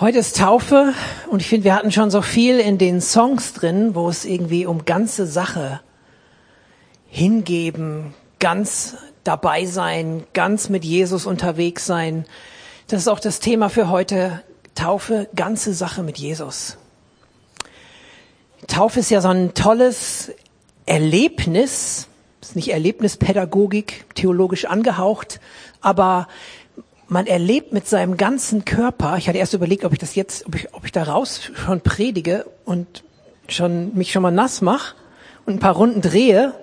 Heute ist Taufe und ich finde, wir hatten schon so viel in den Songs drin, wo es irgendwie um ganze Sache hingeben, ganz dabei sein, ganz mit Jesus unterwegs sein. Das ist auch das Thema für heute. Taufe, ganze Sache mit Jesus. Taufe ist ja so ein tolles Erlebnis, ist nicht Erlebnispädagogik, theologisch angehaucht, aber man erlebt mit seinem ganzen Körper, ich hatte erst überlegt, ob ich das jetzt, ob ich, ob ich da raus schon predige und schon, mich schon mal nass mache und ein paar Runden drehe.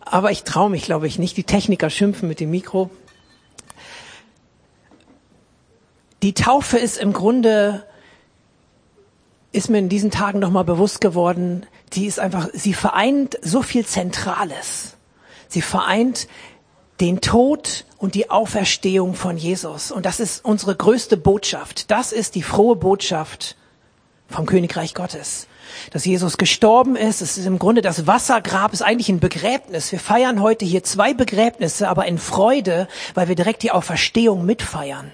Aber ich traue mich, glaube ich, nicht. Die Techniker schimpfen mit dem Mikro. Die Taufe ist im Grunde, ist mir in diesen Tagen nochmal bewusst geworden, die ist einfach, sie vereint so viel Zentrales. Sie vereint den Tod und die Auferstehung von Jesus. Und das ist unsere größte Botschaft. Das ist die frohe Botschaft vom Königreich Gottes. Dass Jesus gestorben ist, es ist im Grunde das Wassergrab, ist eigentlich ein Begräbnis. Wir feiern heute hier zwei Begräbnisse, aber in Freude, weil wir direkt die Auferstehung mitfeiern.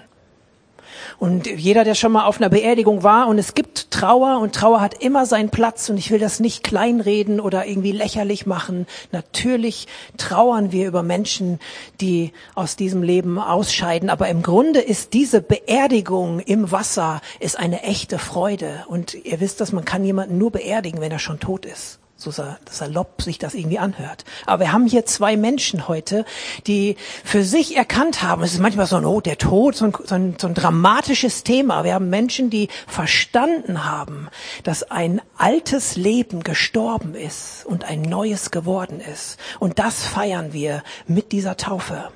Und jeder, der schon mal auf einer Beerdigung war und es gibt Trauer und Trauer hat immer seinen Platz und ich will das nicht kleinreden oder irgendwie lächerlich machen. Natürlich trauern wir über Menschen, die aus diesem Leben ausscheiden, aber im Grunde ist diese Beerdigung im Wasser ist eine echte Freude. Und ihr wisst, dass man kann jemanden nur beerdigen, wenn er schon tot ist so salopp sich das irgendwie anhört. Aber wir haben hier zwei Menschen heute, die für sich erkannt haben, es ist manchmal so ein, oh, der Tod, so ein, so ein, so ein dramatisches Thema. Wir haben Menschen, die verstanden haben, dass ein altes Leben gestorben ist und ein neues geworden ist. Und das feiern wir mit dieser Taufe.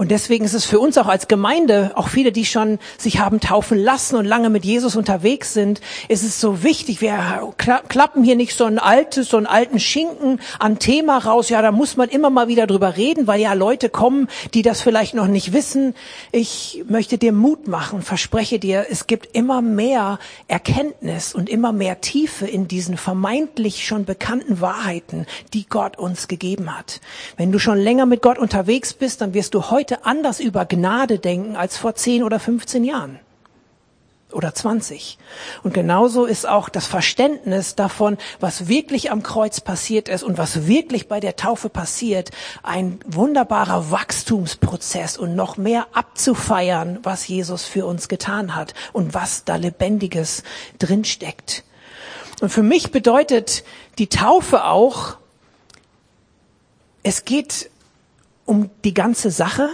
Und deswegen ist es für uns auch als Gemeinde, auch viele, die schon sich haben taufen lassen und lange mit Jesus unterwegs sind, ist es so wichtig. Wir klappen hier nicht so ein altes, so einen alten Schinken an Thema raus. Ja, da muss man immer mal wieder drüber reden, weil ja Leute kommen, die das vielleicht noch nicht wissen. Ich möchte dir Mut machen, verspreche dir, es gibt immer mehr Erkenntnis und immer mehr Tiefe in diesen vermeintlich schon bekannten Wahrheiten, die Gott uns gegeben hat. Wenn du schon länger mit Gott unterwegs bist, dann wirst du heute heute anders über Gnade denken als vor 10 oder 15 Jahren oder 20. Und genauso ist auch das Verständnis davon, was wirklich am Kreuz passiert ist und was wirklich bei der Taufe passiert, ein wunderbarer Wachstumsprozess und noch mehr abzufeiern, was Jesus für uns getan hat und was da Lebendiges drinsteckt. Und für mich bedeutet die Taufe auch, es geht um die ganze Sache.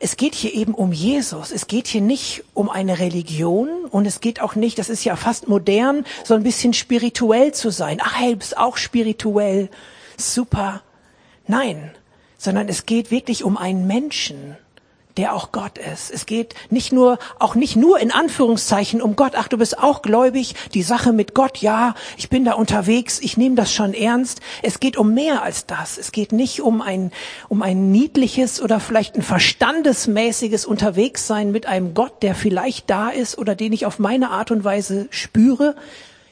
Es geht hier eben um Jesus. Es geht hier nicht um eine Religion und es geht auch nicht, das ist ja fast modern, so ein bisschen spirituell zu sein. Ach, bist auch spirituell. Super. Nein, sondern es geht wirklich um einen Menschen der auch Gott ist. Es geht nicht nur, auch nicht nur in Anführungszeichen um Gott. Ach, du bist auch gläubig. Die Sache mit Gott, ja, ich bin da unterwegs. Ich nehme das schon ernst. Es geht um mehr als das. Es geht nicht um ein, um ein niedliches oder vielleicht ein verstandesmäßiges Unterwegssein mit einem Gott, der vielleicht da ist oder den ich auf meine Art und Weise spüre.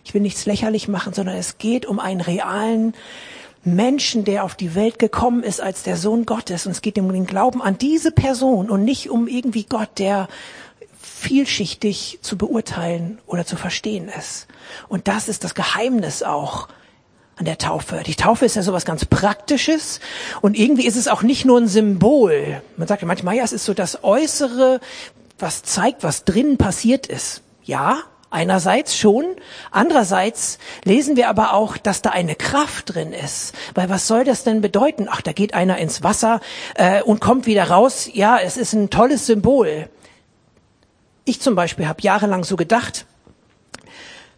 Ich will nichts lächerlich machen, sondern es geht um einen realen, Menschen, der auf die Welt gekommen ist als der Sohn Gottes. Und es geht um den Glauben an diese Person und nicht um irgendwie Gott, der vielschichtig zu beurteilen oder zu verstehen ist. Und das ist das Geheimnis auch an der Taufe. Die Taufe ist ja sowas ganz Praktisches und irgendwie ist es auch nicht nur ein Symbol. Man sagt ja manchmal, ja, es ist so das Äußere, was zeigt, was drinnen passiert ist. Ja, Einerseits schon, andererseits lesen wir aber auch, dass da eine Kraft drin ist. Weil was soll das denn bedeuten? Ach, da geht einer ins Wasser äh, und kommt wieder raus. Ja, es ist ein tolles Symbol. Ich zum Beispiel habe jahrelang so gedacht.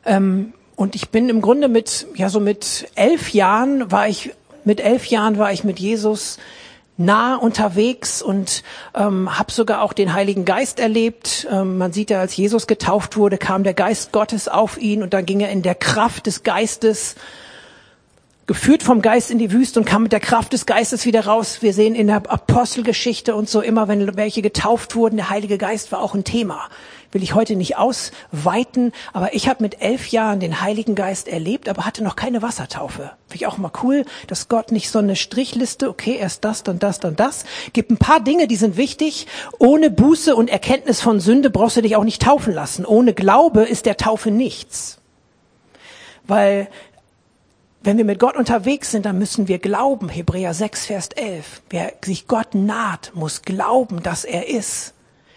Ähm, und ich bin im Grunde mit, ja so mit elf Jahren war ich, mit elf Jahren war ich mit Jesus nah unterwegs und ähm, habe sogar auch den Heiligen Geist erlebt. Ähm, man sieht ja, als Jesus getauft wurde, kam der Geist Gottes auf ihn und dann ging er in der Kraft des Geistes geführt vom Geist in die Wüste und kam mit der Kraft des Geistes wieder raus. Wir sehen in der Apostelgeschichte und so immer, wenn welche getauft wurden, der Heilige Geist war auch ein Thema. Will ich heute nicht ausweiten, aber ich habe mit elf Jahren den Heiligen Geist erlebt, aber hatte noch keine Wassertaufe. Finde ich auch mal cool, dass Gott nicht so eine Strichliste, okay, erst das, dann das, dann das. Gibt ein paar Dinge, die sind wichtig. Ohne Buße und Erkenntnis von Sünde brauchst du dich auch nicht taufen lassen. Ohne Glaube ist der Taufe nichts. Weil wenn wir mit Gott unterwegs sind, dann müssen wir glauben. Hebräer 6, Vers 11. Wer sich Gott naht, muss glauben, dass er ist.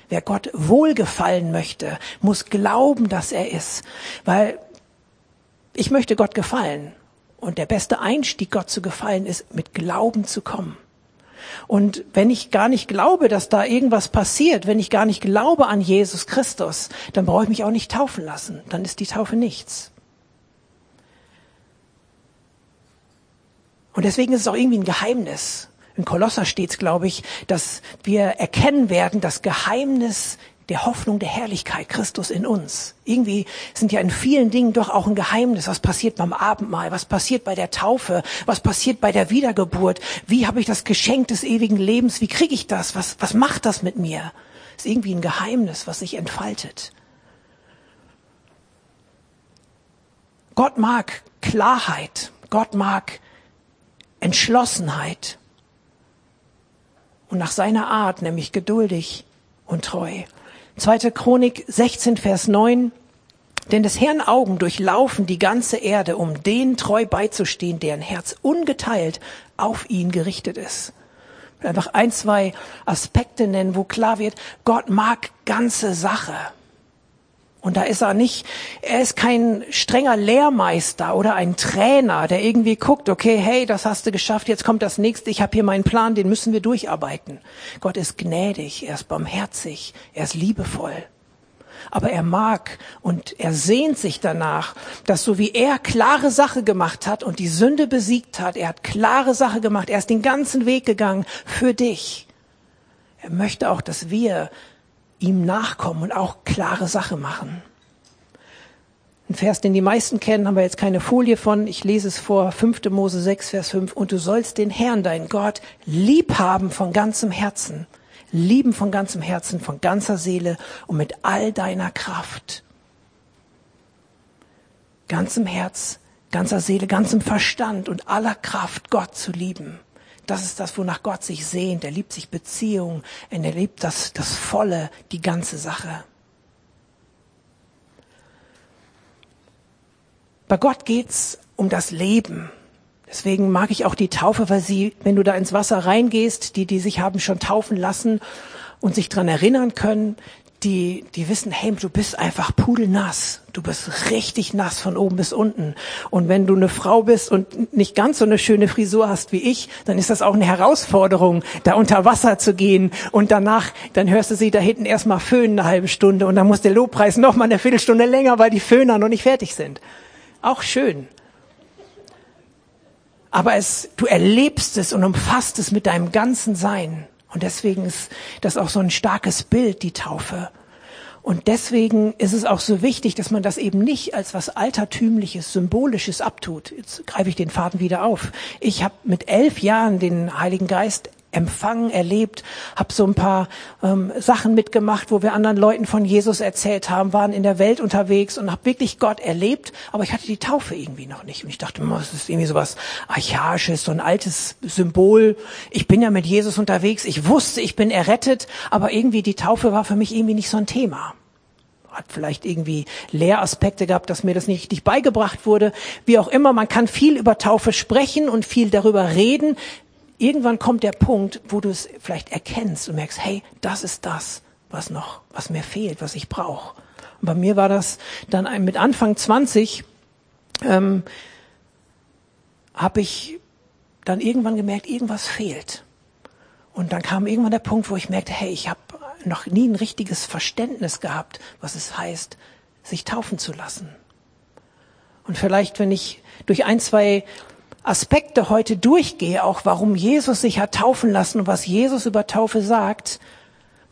Wer Gott wohlgefallen möchte, muss glauben, dass er ist. Weil ich möchte Gott gefallen. Und der beste Einstieg, Gott zu gefallen, ist, mit Glauben zu kommen. Und wenn ich gar nicht glaube, dass da irgendwas passiert, wenn ich gar nicht glaube an Jesus Christus, dann brauche ich mich auch nicht taufen lassen. Dann ist die Taufe nichts. Und deswegen ist es auch irgendwie ein Geheimnis. In Kolosser steht es, glaube ich, dass wir erkennen werden, das Geheimnis der Hoffnung der Herrlichkeit Christus in uns. Irgendwie sind ja in vielen Dingen doch auch ein Geheimnis. Was passiert beim Abendmahl? Was passiert bei der Taufe? Was passiert bei der Wiedergeburt? Wie habe ich das Geschenk des ewigen Lebens? Wie kriege ich das? Was, was macht das mit mir? ist irgendwie ein Geheimnis, was sich entfaltet. Gott mag Klarheit. Gott mag Entschlossenheit und nach seiner Art, nämlich geduldig und treu. Zweite Chronik 16, Vers 9. Denn des Herrn Augen durchlaufen die ganze Erde, um den treu beizustehen, deren Herz ungeteilt auf ihn gerichtet ist. Einfach ein, zwei Aspekte nennen, wo klar wird, Gott mag ganze Sache. Und da ist er nicht, er ist kein strenger Lehrmeister oder ein Trainer, der irgendwie guckt, okay, hey, das hast du geschafft, jetzt kommt das nächste, ich habe hier meinen Plan, den müssen wir durcharbeiten. Gott ist gnädig, er ist barmherzig, er ist liebevoll. Aber er mag und er sehnt sich danach, dass so wie er klare Sache gemacht hat und die Sünde besiegt hat, er hat klare Sache gemacht, er ist den ganzen Weg gegangen für dich. Er möchte auch, dass wir ihm nachkommen und auch klare Sache machen. Ein Vers, den die meisten kennen, haben wir jetzt keine Folie von. Ich lese es vor, 5. Mose 6, Vers 5. Und du sollst den Herrn, dein Gott, lieb haben von ganzem Herzen. Lieben von ganzem Herzen, von ganzer Seele und mit all deiner Kraft. Ganzem Herz, ganzer Seele, ganzem Verstand und aller Kraft Gott zu lieben. Das ist das, wonach Gott sich sehnt. Er liebt sich Beziehungen. Er liebt das, das Volle, die ganze Sache. Bei Gott geht's um das Leben. Deswegen mag ich auch die Taufe, weil sie, wenn du da ins Wasser reingehst, die, die sich haben schon taufen lassen und sich dran erinnern können, die, die wissen, hey, du bist einfach pudelnass. Du bist richtig nass von oben bis unten. Und wenn du eine Frau bist und nicht ganz so eine schöne Frisur hast wie ich, dann ist das auch eine Herausforderung, da unter Wasser zu gehen. Und danach, dann hörst du sie da hinten erstmal föhnen eine halbe Stunde und dann muss der Lobpreis noch mal eine Viertelstunde länger, weil die Föhner noch nicht fertig sind. Auch schön. Aber es, du erlebst es und umfasst es mit deinem ganzen Sein. Und deswegen ist das auch so ein starkes Bild, die Taufe. Und deswegen ist es auch so wichtig, dass man das eben nicht als was Altertümliches, Symbolisches abtut. Jetzt greife ich den Faden wieder auf. Ich habe mit elf Jahren den Heiligen Geist empfangen, erlebt, habe so ein paar ähm, Sachen mitgemacht, wo wir anderen Leuten von Jesus erzählt haben, waren in der Welt unterwegs und habe wirklich Gott erlebt, aber ich hatte die Taufe irgendwie noch nicht und ich dachte, das ist irgendwie so was archaisches, so ein altes Symbol. Ich bin ja mit Jesus unterwegs, ich wusste, ich bin errettet, aber irgendwie die Taufe war für mich irgendwie nicht so ein Thema hat vielleicht irgendwie Lehraspekte gehabt, dass mir das nicht richtig beigebracht wurde. Wie auch immer, man kann viel über Taufe sprechen und viel darüber reden irgendwann kommt der Punkt, wo du es vielleicht erkennst und merkst, hey, das ist das, was noch, was mir fehlt, was ich brauche. Und bei mir war das dann mit Anfang 20, ähm, habe ich dann irgendwann gemerkt, irgendwas fehlt. Und dann kam irgendwann der Punkt, wo ich merkte, hey, ich habe noch nie ein richtiges Verständnis gehabt, was es heißt, sich taufen zu lassen. Und vielleicht, wenn ich durch ein, zwei Aspekte heute durchgehe, auch warum Jesus sich hat taufen lassen und was Jesus über Taufe sagt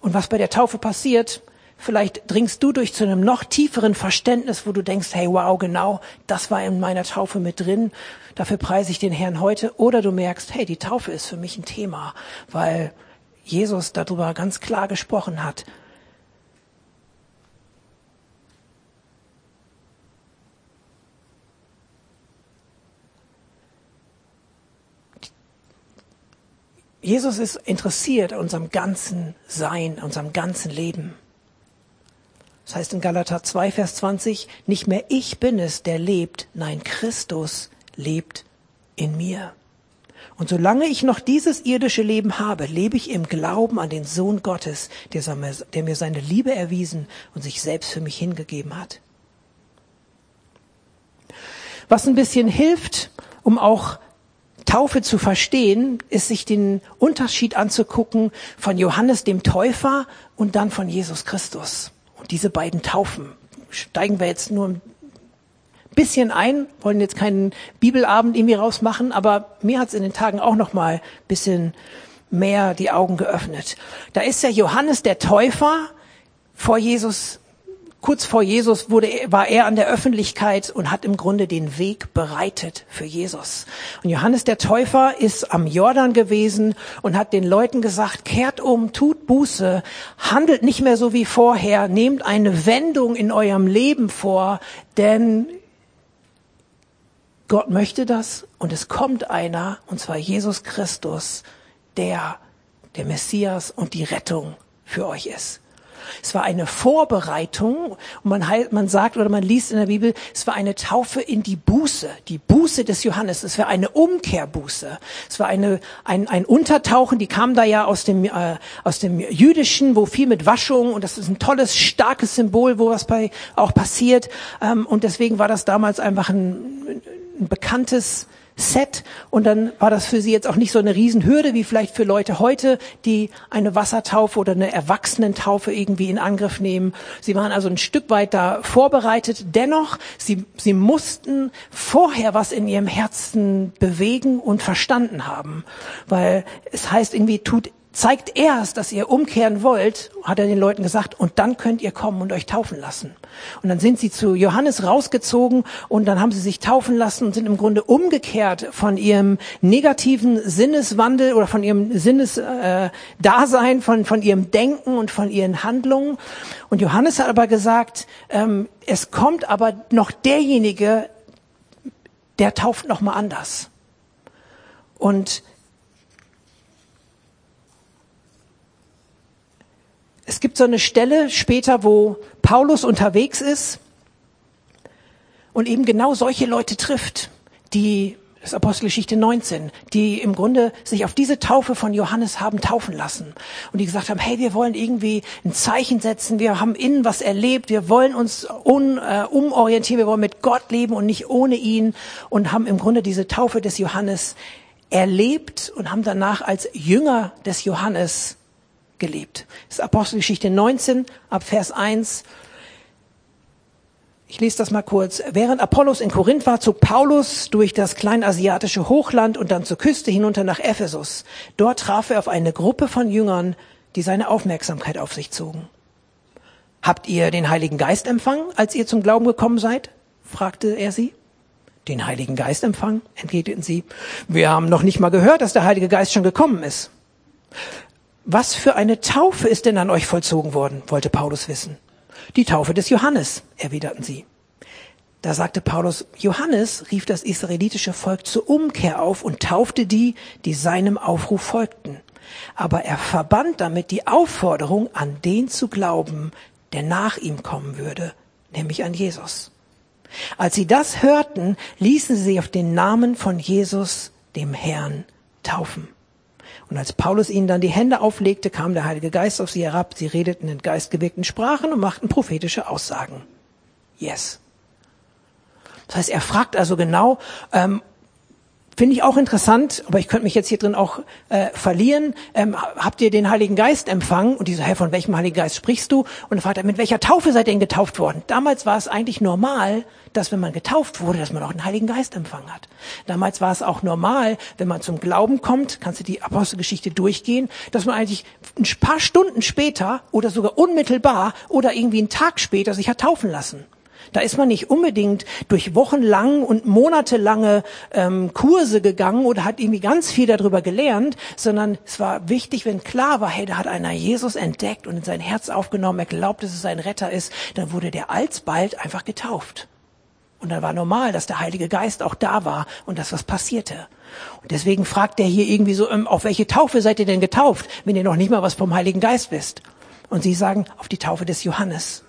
und was bei der Taufe passiert, Vielleicht dringst du durch zu einem noch tieferen Verständnis, wo du denkst, hey, wow, genau, das war in meiner Taufe mit drin. Dafür preise ich den Herrn heute. Oder du merkst, hey, die Taufe ist für mich ein Thema, weil Jesus darüber ganz klar gesprochen hat. Jesus ist interessiert an unserem ganzen Sein, unserem ganzen Leben. Das heißt in Galater 2, Vers 20, nicht mehr ich bin es, der lebt, nein, Christus lebt in mir. Und solange ich noch dieses irdische Leben habe, lebe ich im Glauben an den Sohn Gottes, der mir seine Liebe erwiesen und sich selbst für mich hingegeben hat. Was ein bisschen hilft, um auch Taufe zu verstehen, ist sich den Unterschied anzugucken von Johannes dem Täufer und dann von Jesus Christus. Und diese beiden Taufen steigen wir jetzt nur ein bisschen ein, wollen jetzt keinen Bibelabend irgendwie rausmachen, aber mir hat es in den Tagen auch noch mal ein bisschen mehr die Augen geöffnet. Da ist ja Johannes der Täufer vor Jesus kurz vor Jesus wurde, war er an der Öffentlichkeit und hat im Grunde den Weg bereitet für Jesus. Und Johannes der Täufer ist am Jordan gewesen und hat den Leuten gesagt, kehrt um, tut Buße, handelt nicht mehr so wie vorher, nehmt eine Wendung in eurem Leben vor, denn Gott möchte das und es kommt einer, und zwar Jesus Christus, der der Messias und die Rettung für euch ist. Es war eine Vorbereitung und man, man sagt oder man liest in der Bibel, es war eine Taufe in die Buße, die Buße des Johannes. Es war eine Umkehrbuße. Es war eine, ein, ein Untertauchen, die kam da ja aus dem, äh, aus dem Jüdischen, wo viel mit Waschung und das ist ein tolles, starkes Symbol, wo was bei auch passiert. Ähm, und deswegen war das damals einfach ein, ein bekanntes Set und dann war das für sie jetzt auch nicht so eine Riesenhürde wie vielleicht für Leute heute, die eine Wassertaufe oder eine Erwachsenentaufe irgendwie in Angriff nehmen. Sie waren also ein Stück weit da vorbereitet. Dennoch, sie, sie mussten vorher was in ihrem Herzen bewegen und verstanden haben, weil es heißt irgendwie, tut zeigt erst, dass ihr umkehren wollt, hat er den Leuten gesagt, und dann könnt ihr kommen und euch taufen lassen. Und dann sind sie zu Johannes rausgezogen und dann haben sie sich taufen lassen und sind im Grunde umgekehrt von ihrem negativen Sinneswandel oder von ihrem Sinnesdasein, äh, von, von ihrem Denken und von ihren Handlungen. Und Johannes hat aber gesagt, ähm, es kommt aber noch derjenige, der tauft noch mal anders. Und gibt so eine Stelle später, wo Paulus unterwegs ist und eben genau solche Leute trifft, die, das ist Apostelgeschichte 19, die im Grunde sich auf diese Taufe von Johannes haben taufen lassen. Und die gesagt haben, hey, wir wollen irgendwie ein Zeichen setzen, wir haben innen was erlebt, wir wollen uns un, äh, umorientieren, wir wollen mit Gott leben und nicht ohne ihn und haben im Grunde diese Taufe des Johannes erlebt und haben danach als Jünger des Johannes gelebt. Das ist Apostelgeschichte 19 ab Vers 1. Ich lese das mal kurz. Während Apollos in Korinth war, zog Paulus durch das kleinasiatische Hochland und dann zur Küste hinunter nach Ephesus. Dort traf er auf eine Gruppe von Jüngern, die seine Aufmerksamkeit auf sich zogen. Habt ihr den Heiligen Geist empfangen, als ihr zum Glauben gekommen seid? fragte er sie. Den Heiligen Geist empfangen? entgegneten sie. Wir haben noch nicht mal gehört, dass der Heilige Geist schon gekommen ist. Was für eine Taufe ist denn an euch vollzogen worden? wollte Paulus wissen. Die Taufe des Johannes, erwiderten sie. Da sagte Paulus, Johannes rief das israelitische Volk zur Umkehr auf und taufte die, die seinem Aufruf folgten. Aber er verband damit die Aufforderung, an den zu glauben, der nach ihm kommen würde, nämlich an Jesus. Als sie das hörten, ließen sie auf den Namen von Jesus, dem Herrn, taufen. Und als Paulus ihnen dann die Hände auflegte, kam der Heilige Geist auf sie herab. Sie redeten in geistgewirkten Sprachen und machten prophetische Aussagen. Yes. Das heißt, er fragt also genau, ähm, Finde ich auch interessant, aber ich könnte mich jetzt hier drin auch äh, verlieren. Ähm, habt ihr den Heiligen Geist empfangen? Und die so, Herr, von welchem Heiligen Geist sprichst du? Und der Vater, mit welcher Taufe seid ihr denn getauft worden? Damals war es eigentlich normal, dass wenn man getauft wurde, dass man auch den Heiligen Geist empfangen hat. Damals war es auch normal, wenn man zum Glauben kommt, kannst du die Apostelgeschichte durchgehen, dass man eigentlich ein paar Stunden später oder sogar unmittelbar oder irgendwie einen Tag später sich hat taufen lassen. Da ist man nicht unbedingt durch wochenlang und monatelange ähm, Kurse gegangen oder hat irgendwie ganz viel darüber gelernt, sondern es war wichtig, wenn klar war, hey, da hat einer Jesus entdeckt und in sein Herz aufgenommen, er glaubt, dass es sein Retter ist, dann wurde der alsbald einfach getauft. Und dann war normal, dass der Heilige Geist auch da war und dass was passierte. Und deswegen fragt er hier irgendwie so, ähm, auf welche Taufe seid ihr denn getauft, wenn ihr noch nicht mal was vom Heiligen Geist wisst? Und sie sagen, auf die Taufe des Johannes.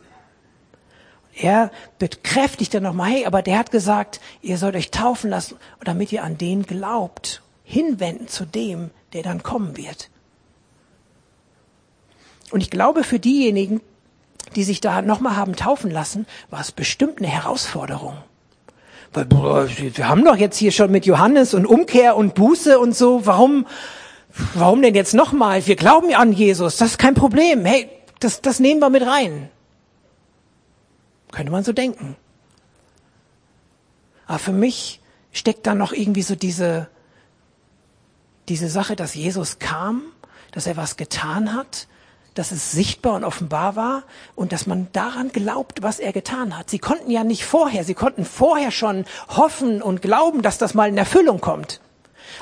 Er bekräftigt dann nochmal, hey, aber der hat gesagt, ihr sollt euch taufen lassen, damit ihr an den glaubt, hinwenden zu dem, der dann kommen wird. Und ich glaube, für diejenigen, die sich da nochmal haben taufen lassen, war es bestimmt eine Herausforderung. Weil, wir haben doch jetzt hier schon mit Johannes und Umkehr und Buße und so, warum, warum denn jetzt nochmal? Wir glauben ja an Jesus, das ist kein Problem. Hey, das, das nehmen wir mit rein. Könnte man so denken. Aber für mich steckt da noch irgendwie so diese, diese Sache, dass Jesus kam, dass er was getan hat, dass es sichtbar und offenbar war und dass man daran glaubt, was er getan hat. Sie konnten ja nicht vorher, sie konnten vorher schon hoffen und glauben, dass das mal in Erfüllung kommt.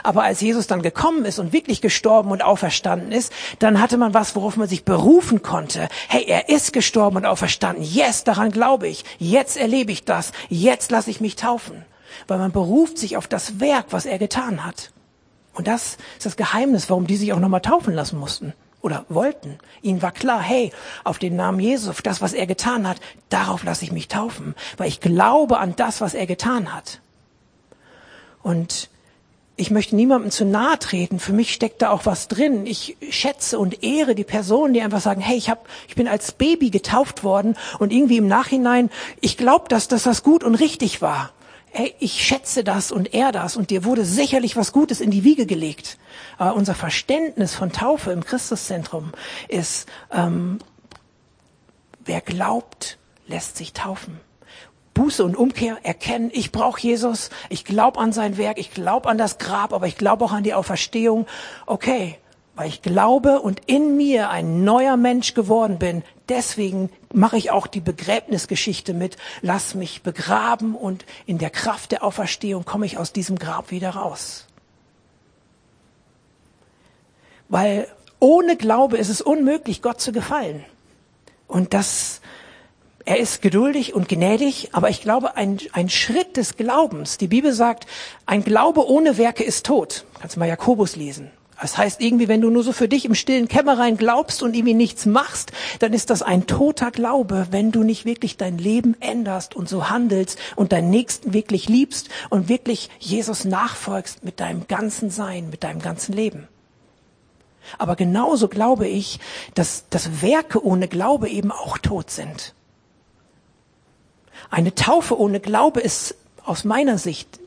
Aber als Jesus dann gekommen ist und wirklich gestorben und auferstanden ist, dann hatte man was, worauf man sich berufen konnte. Hey, er ist gestorben und auferstanden. Yes, daran glaube ich. Jetzt erlebe ich das. Jetzt lasse ich mich taufen. Weil man beruft sich auf das Werk, was er getan hat. Und das ist das Geheimnis, warum die sich auch nochmal taufen lassen mussten oder wollten. Ihnen war klar, hey, auf den Namen Jesus, auf das, was er getan hat, darauf lasse ich mich taufen, weil ich glaube an das, was er getan hat. Und ich möchte niemandem zu nahe treten. Für mich steckt da auch was drin. Ich schätze und ehre die Personen, die einfach sagen, hey, ich, hab, ich bin als Baby getauft worden und irgendwie im Nachhinein, ich glaube, dass, dass das gut und richtig war. Hey, ich schätze das und ehre das und dir wurde sicherlich was Gutes in die Wiege gelegt. Aber unser Verständnis von Taufe im Christuszentrum ist, ähm, wer glaubt, lässt sich taufen. Buße und Umkehr erkennen, ich brauche Jesus, ich glaube an sein Werk, ich glaube an das Grab, aber ich glaube auch an die Auferstehung. Okay, weil ich glaube und in mir ein neuer Mensch geworden bin, deswegen mache ich auch die Begräbnisgeschichte mit. Lass mich begraben und in der Kraft der Auferstehung komme ich aus diesem Grab wieder raus. Weil ohne Glaube ist es unmöglich, Gott zu gefallen. Und das er ist geduldig und gnädig, aber ich glaube, ein, ein Schritt des Glaubens, die Bibel sagt, ein Glaube ohne Werke ist tot. Kannst du mal Jakobus lesen. Das heißt, irgendwie, wenn du nur so für dich im stillen Kämmerein glaubst und irgendwie nichts machst, dann ist das ein toter Glaube, wenn du nicht wirklich dein Leben änderst und so handelst und deinen Nächsten wirklich liebst und wirklich Jesus nachfolgst mit deinem ganzen Sein, mit deinem ganzen Leben. Aber genauso glaube ich, dass, dass Werke ohne Glaube eben auch tot sind. Eine Taufe ohne Glaube ist aus meiner Sicht,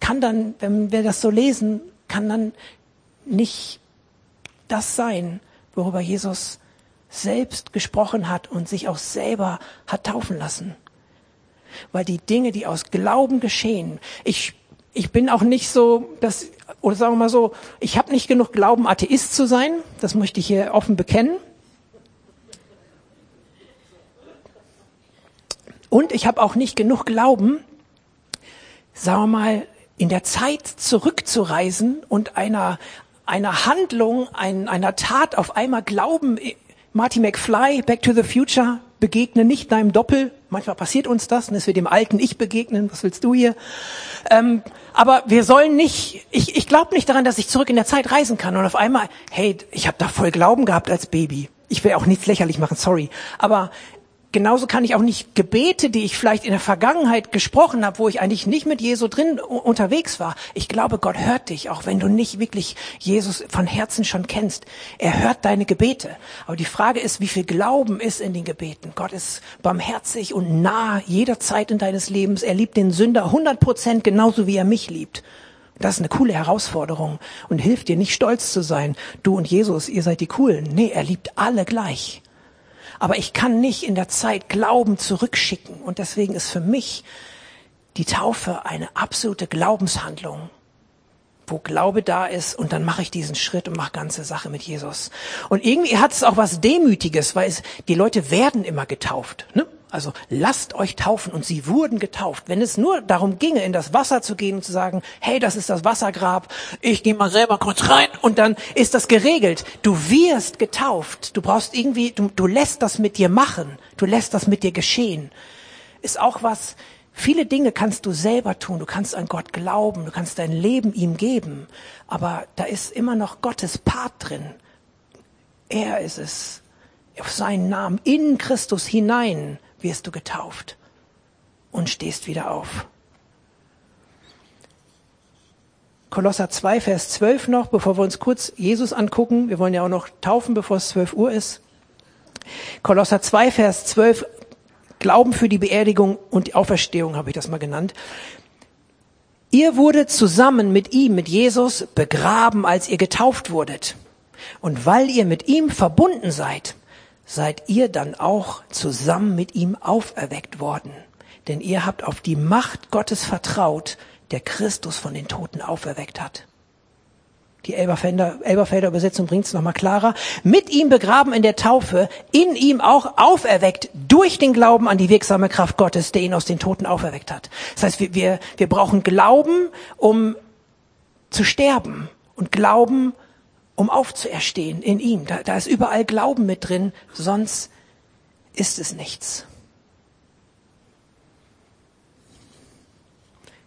kann dann, wenn wir das so lesen, kann dann nicht das sein, worüber Jesus selbst gesprochen hat und sich auch selber hat taufen lassen. Weil die Dinge, die aus Glauben geschehen, ich, ich bin auch nicht so, dass, oder sagen wir mal so, ich habe nicht genug Glauben, Atheist zu sein, das möchte ich hier offen bekennen. Und ich habe auch nicht genug Glauben, sagen wir mal, in der Zeit zurückzureisen und einer, einer Handlung, ein, einer Tat auf einmal Glauben, Marty McFly, Back to the Future, begegne nicht deinem Doppel. Manchmal passiert uns das, dass wir dem alten Ich begegnen. Was willst du hier? Ähm, aber wir sollen nicht, ich, ich glaube nicht daran, dass ich zurück in der Zeit reisen kann und auf einmal, hey, ich habe da voll Glauben gehabt als Baby. Ich will auch nichts lächerlich machen, sorry. Aber genauso kann ich auch nicht Gebete, die ich vielleicht in der Vergangenheit gesprochen habe, wo ich eigentlich nicht mit Jesus drin unterwegs war. Ich glaube, Gott hört dich, auch wenn du nicht wirklich Jesus von Herzen schon kennst. Er hört deine Gebete. Aber die Frage ist, wie viel Glauben ist in den Gebeten? Gott ist barmherzig und nah jederzeit in deines Lebens. Er liebt den Sünder 100 Prozent genauso wie er mich liebt. Das ist eine coole Herausforderung und hilft dir nicht stolz zu sein. Du und Jesus, ihr seid die coolen. Nee, er liebt alle gleich. Aber ich kann nicht in der Zeit Glauben zurückschicken. Und deswegen ist für mich die Taufe eine absolute Glaubenshandlung wo Glaube da ist und dann mache ich diesen Schritt und mache ganze Sache mit Jesus. Und irgendwie hat es auch was Demütiges, weil es, die Leute werden immer getauft. Ne? Also lasst euch taufen und sie wurden getauft. Wenn es nur darum ginge, in das Wasser zu gehen und zu sagen, hey, das ist das Wassergrab, ich gehe mal selber kurz rein und dann ist das geregelt. Du wirst getauft. Du brauchst irgendwie, du, du lässt das mit dir machen. Du lässt das mit dir geschehen. Ist auch was, Viele Dinge kannst du selber tun. Du kannst an Gott glauben. Du kannst dein Leben ihm geben. Aber da ist immer noch Gottes Part drin. Er ist es. Auf seinen Namen in Christus hinein wirst du getauft und stehst wieder auf. Kolosser 2, Vers 12 noch, bevor wir uns kurz Jesus angucken. Wir wollen ja auch noch taufen, bevor es 12 Uhr ist. Kolosser 2, Vers 12 Glauben für die Beerdigung und die Auferstehung habe ich das mal genannt. Ihr wurdet zusammen mit ihm, mit Jesus, begraben, als ihr getauft wurdet. Und weil ihr mit ihm verbunden seid, seid ihr dann auch zusammen mit ihm auferweckt worden. Denn ihr habt auf die Macht Gottes vertraut, der Christus von den Toten auferweckt hat. Die Elberfelder, Elberfelder Übersetzung bringt es nochmal klarer. Mit ihm begraben in der Taufe, in ihm auch auferweckt durch den Glauben an die wirksame Kraft Gottes, der ihn aus den Toten auferweckt hat. Das heißt, wir, wir, wir brauchen Glauben, um zu sterben und Glauben, um aufzuerstehen in ihm. Da, da ist überall Glauben mit drin, sonst ist es nichts.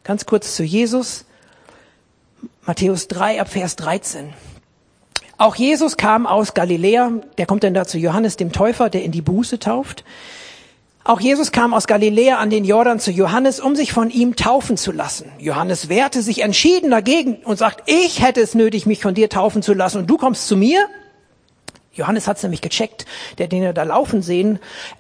Ganz kurz zu Jesus. Matthäus 3 ab Vers 13. Auch Jesus kam aus Galiläa, der kommt dann da zu Johannes dem Täufer, der in die Buße tauft. Auch Jesus kam aus Galiläa an den Jordan zu Johannes, um sich von ihm taufen zu lassen. Johannes wehrte sich entschieden dagegen und sagt, ich hätte es nötig, mich von dir taufen zu lassen und du kommst zu mir? Johannes hat es nämlich gecheckt, der den er da laufen sehen.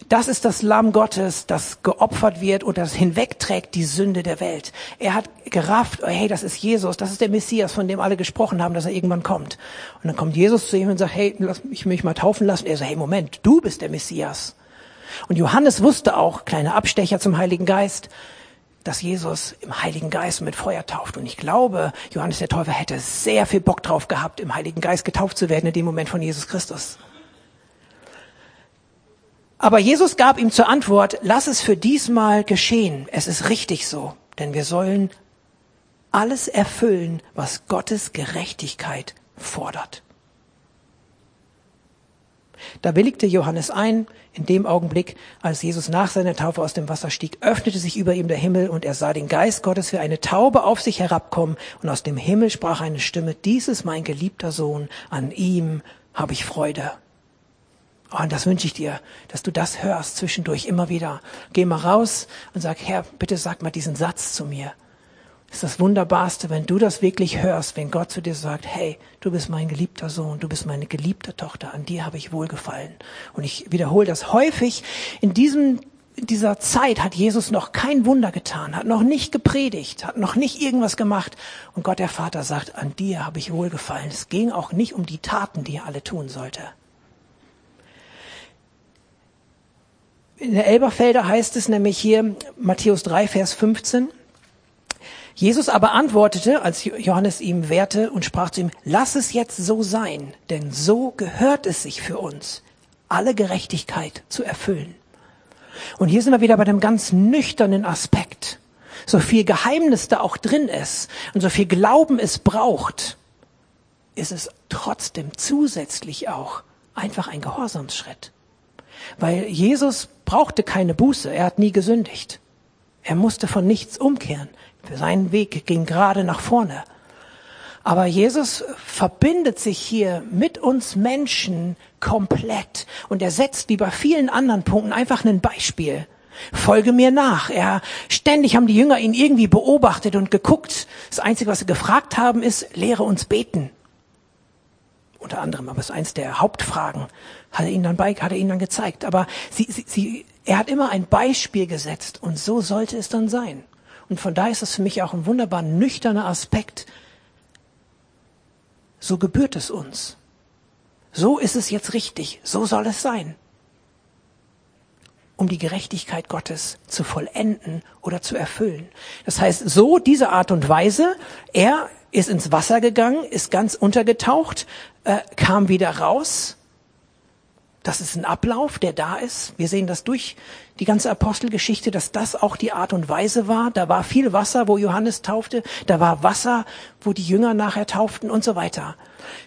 Das ist das Lamm Gottes, das geopfert wird und das hinwegträgt die Sünde der Welt. Er hat gerafft, oh, hey, das ist Jesus, das ist der Messias, von dem alle gesprochen haben, dass er irgendwann kommt. Und dann kommt Jesus zu ihm und sagt, hey, lass mich, mich mal taufen lassen. Er sagt, hey, Moment, du bist der Messias. Und Johannes wusste auch, kleine Abstecher zum Heiligen Geist, dass Jesus im Heiligen Geist mit Feuer tauft. Und ich glaube, Johannes der Täufer hätte sehr viel Bock drauf gehabt, im Heiligen Geist getauft zu werden in dem Moment von Jesus Christus. Aber Jesus gab ihm zur Antwort, lass es für diesmal geschehen. Es ist richtig so, denn wir sollen alles erfüllen, was Gottes Gerechtigkeit fordert. Da willigte Johannes ein. In dem Augenblick, als Jesus nach seiner Taufe aus dem Wasser stieg, öffnete sich über ihm der Himmel und er sah den Geist Gottes wie eine Taube auf sich herabkommen und aus dem Himmel sprach eine Stimme, dies ist mein geliebter Sohn, an ihm habe ich Freude. Oh, und das wünsche ich dir, dass du das hörst zwischendurch immer wieder. Geh mal raus und sag, Herr, bitte sag mal diesen Satz zu mir ist das Wunderbarste, wenn du das wirklich hörst, wenn Gott zu dir sagt, hey, du bist mein geliebter Sohn, du bist meine geliebte Tochter, an dir habe ich wohlgefallen. Und ich wiederhole das häufig. In diesem, dieser Zeit hat Jesus noch kein Wunder getan, hat noch nicht gepredigt, hat noch nicht irgendwas gemacht. Und Gott der Vater sagt, an dir habe ich wohlgefallen. Es ging auch nicht um die Taten, die er alle tun sollte. In der Elberfelder heißt es nämlich hier, Matthäus 3, Vers 15, Jesus aber antwortete, als Johannes ihm wehrte und sprach zu ihm, lass es jetzt so sein, denn so gehört es sich für uns, alle Gerechtigkeit zu erfüllen. Und hier sind wir wieder bei dem ganz nüchternen Aspekt. So viel Geheimnis da auch drin ist und so viel Glauben es braucht, ist es trotzdem zusätzlich auch einfach ein Gehorsamsschritt. Weil Jesus brauchte keine Buße, er hat nie gesündigt. Er musste von nichts umkehren. Sein Weg ging gerade nach vorne. Aber Jesus verbindet sich hier mit uns Menschen komplett. Und er setzt wie bei vielen anderen Punkten einfach ein Beispiel. Folge mir nach. Er, ständig haben die Jünger ihn irgendwie beobachtet und geguckt. Das Einzige, was sie gefragt haben, ist, lehre uns beten. Unter anderem, aber es ist eins der Hauptfragen. Hat er ihnen dann bei, hat er ihnen dann gezeigt. Aber sie, sie, sie, er hat immer ein Beispiel gesetzt und so sollte es dann sein. Und von daher ist es für mich auch ein wunderbar nüchterner Aspekt. So gebührt es uns. So ist es jetzt richtig. So soll es sein. Um die Gerechtigkeit Gottes zu vollenden oder zu erfüllen. Das heißt, so diese Art und Weise, er ist ins Wasser gegangen, ist ganz untergetaucht, äh, kam wieder raus das ist ein Ablauf, der da ist. Wir sehen das durch die ganze Apostelgeschichte, dass das auch die Art und Weise war. Da war viel Wasser, wo Johannes taufte. Da war Wasser, wo die Jünger nachher tauften und so weiter.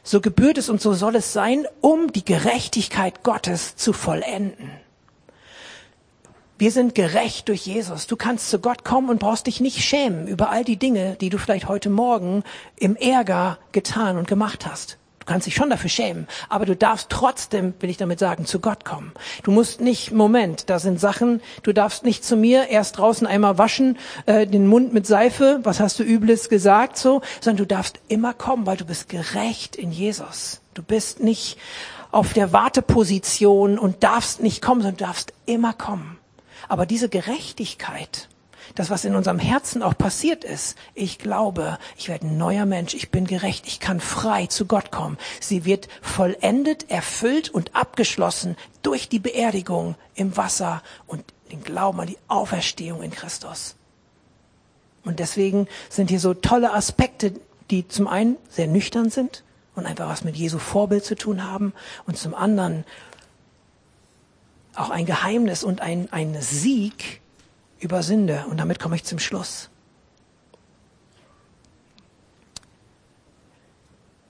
So gebührt es und so soll es sein, um die Gerechtigkeit Gottes zu vollenden. Wir sind gerecht durch Jesus. Du kannst zu Gott kommen und brauchst dich nicht schämen über all die Dinge, die du vielleicht heute Morgen im Ärger getan und gemacht hast. Du kannst dich schon dafür schämen, aber du darfst trotzdem, will ich damit sagen, zu Gott kommen. Du musst nicht, Moment, da sind Sachen, du darfst nicht zu mir erst draußen einmal waschen, äh, den Mund mit Seife, was hast du Übles gesagt, so, sondern du darfst immer kommen, weil du bist gerecht in Jesus. Du bist nicht auf der Warteposition und darfst nicht kommen, sondern du darfst immer kommen. Aber diese Gerechtigkeit, das, was in unserem Herzen auch passiert ist. Ich glaube, ich werde ein neuer Mensch, ich bin gerecht, ich kann frei zu Gott kommen. Sie wird vollendet, erfüllt und abgeschlossen durch die Beerdigung im Wasser und den Glauben an die Auferstehung in Christus. Und deswegen sind hier so tolle Aspekte, die zum einen sehr nüchtern sind und einfach was mit Jesu Vorbild zu tun haben und zum anderen auch ein Geheimnis und ein, ein Sieg über Sünde. Und damit komme ich zum Schluss.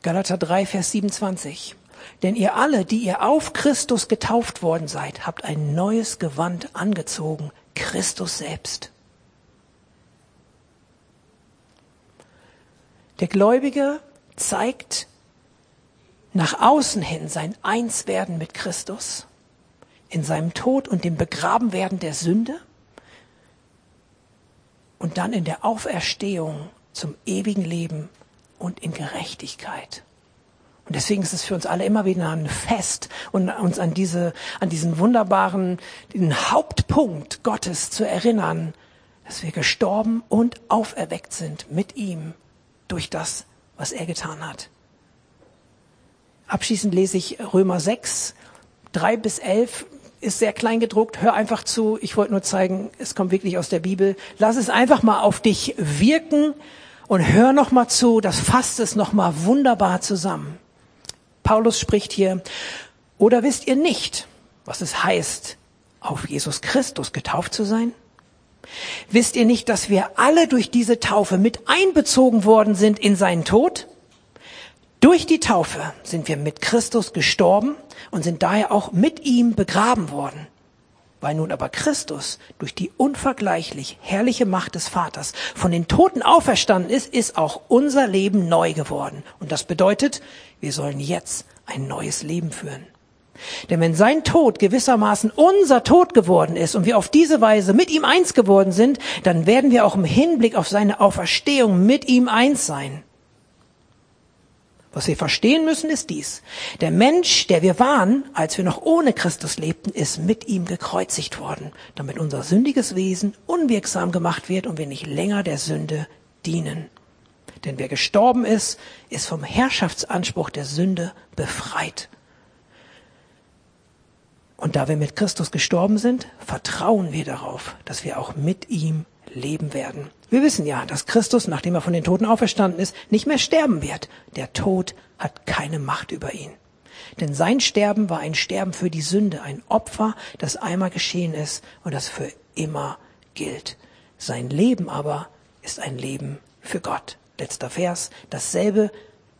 Galater 3, Vers 27. Denn ihr alle, die ihr auf Christus getauft worden seid, habt ein neues Gewand angezogen, Christus selbst. Der Gläubige zeigt nach außen hin sein Einswerden mit Christus in seinem Tod und dem Begrabenwerden der Sünde und dann in der Auferstehung zum ewigen Leben und in Gerechtigkeit. Und deswegen ist es für uns alle immer wieder ein Fest und uns an diese, an diesen wunderbaren, den Hauptpunkt Gottes zu erinnern, dass wir gestorben und auferweckt sind mit ihm durch das, was er getan hat. Abschließend lese ich Römer 6, 3 bis 11 ist sehr klein gedruckt. Hör einfach zu. Ich wollte nur zeigen, es kommt wirklich aus der Bibel. Lass es einfach mal auf dich wirken und hör noch mal zu. Das fasst es noch mal wunderbar zusammen. Paulus spricht hier, oder wisst ihr nicht, was es heißt, auf Jesus Christus getauft zu sein? Wisst ihr nicht, dass wir alle durch diese Taufe mit einbezogen worden sind in seinen Tod? Durch die Taufe sind wir mit Christus gestorben und sind daher auch mit ihm begraben worden. Weil nun aber Christus durch die unvergleichlich herrliche Macht des Vaters von den Toten auferstanden ist, ist auch unser Leben neu geworden. Und das bedeutet, wir sollen jetzt ein neues Leben führen. Denn wenn sein Tod gewissermaßen unser Tod geworden ist und wir auf diese Weise mit ihm eins geworden sind, dann werden wir auch im Hinblick auf seine Auferstehung mit ihm eins sein. Was wir verstehen müssen, ist dies. Der Mensch, der wir waren, als wir noch ohne Christus lebten, ist mit ihm gekreuzigt worden, damit unser sündiges Wesen unwirksam gemacht wird und wir nicht länger der Sünde dienen. Denn wer gestorben ist, ist vom Herrschaftsanspruch der Sünde befreit. Und da wir mit Christus gestorben sind, vertrauen wir darauf, dass wir auch mit ihm leben werden. Wir wissen ja, dass Christus, nachdem er von den Toten auferstanden ist, nicht mehr sterben wird. Der Tod hat keine Macht über ihn. Denn sein Sterben war ein Sterben für die Sünde, ein Opfer, das einmal geschehen ist und das für immer gilt. Sein Leben aber ist ein Leben für Gott. Letzter Vers. Dasselbe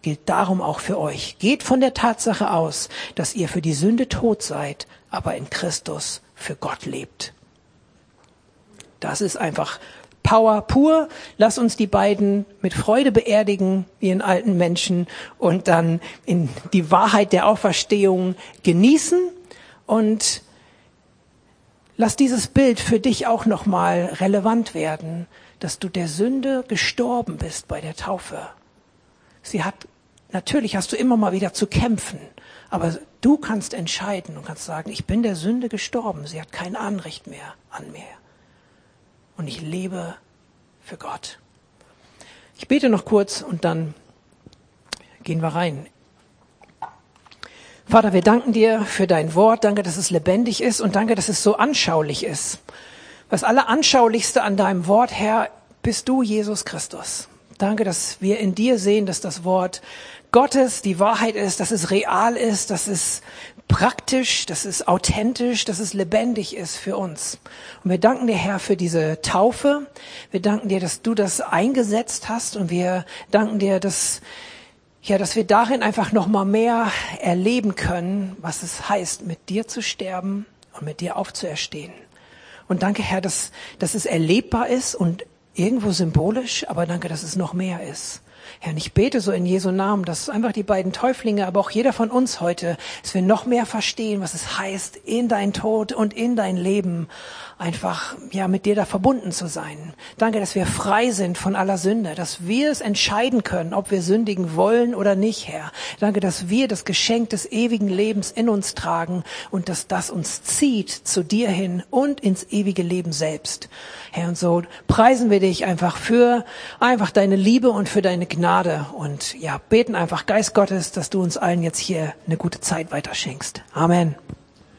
gilt darum auch für euch. Geht von der Tatsache aus, dass ihr für die Sünde tot seid, aber in Christus für Gott lebt. Das ist einfach Power pur. Lass uns die beiden mit Freude beerdigen, wie einen alten Menschen, und dann in die Wahrheit der Auferstehung genießen. Und lass dieses Bild für dich auch nochmal relevant werden, dass du der Sünde gestorben bist bei der Taufe. Sie hat, natürlich hast du immer mal wieder zu kämpfen, aber du kannst entscheiden und kannst sagen, ich bin der Sünde gestorben. Sie hat kein Anrecht mehr an mir und ich lebe für Gott. Ich bete noch kurz und dann gehen wir rein. Vater, wir danken dir für dein Wort. Danke, dass es lebendig ist und danke, dass es so anschaulich ist. Was aller anschaulichste an deinem Wort, Herr, bist du, Jesus Christus. Danke, dass wir in dir sehen, dass das Wort Gottes die Wahrheit ist, dass es real ist, dass es praktisch, dass es authentisch, dass es lebendig ist für uns. Und wir danken dir, Herr, für diese Taufe. Wir danken dir, dass du das eingesetzt hast und wir danken dir, dass ja, dass wir darin einfach noch mal mehr erleben können, was es heißt, mit dir zu sterben und mit dir aufzuerstehen. Und danke, Herr, dass, dass es erlebbar ist und irgendwo symbolisch, aber danke, dass es noch mehr ist. Herr, und ich bete so in Jesu Namen, dass einfach die beiden Täuflinge, aber auch jeder von uns heute, dass wir noch mehr verstehen, was es heißt, in dein Tod und in dein Leben einfach, ja, mit dir da verbunden zu sein. Danke, dass wir frei sind von aller Sünde, dass wir es entscheiden können, ob wir sündigen wollen oder nicht, Herr. Danke, dass wir das Geschenk des ewigen Lebens in uns tragen und dass das uns zieht zu dir hin und ins ewige Leben selbst. Herr, und so preisen wir dich einfach für einfach deine Liebe und für deine Gnade und ja, beten einfach Geist Gottes, dass du uns allen jetzt hier eine gute Zeit weiterschenkst. Amen.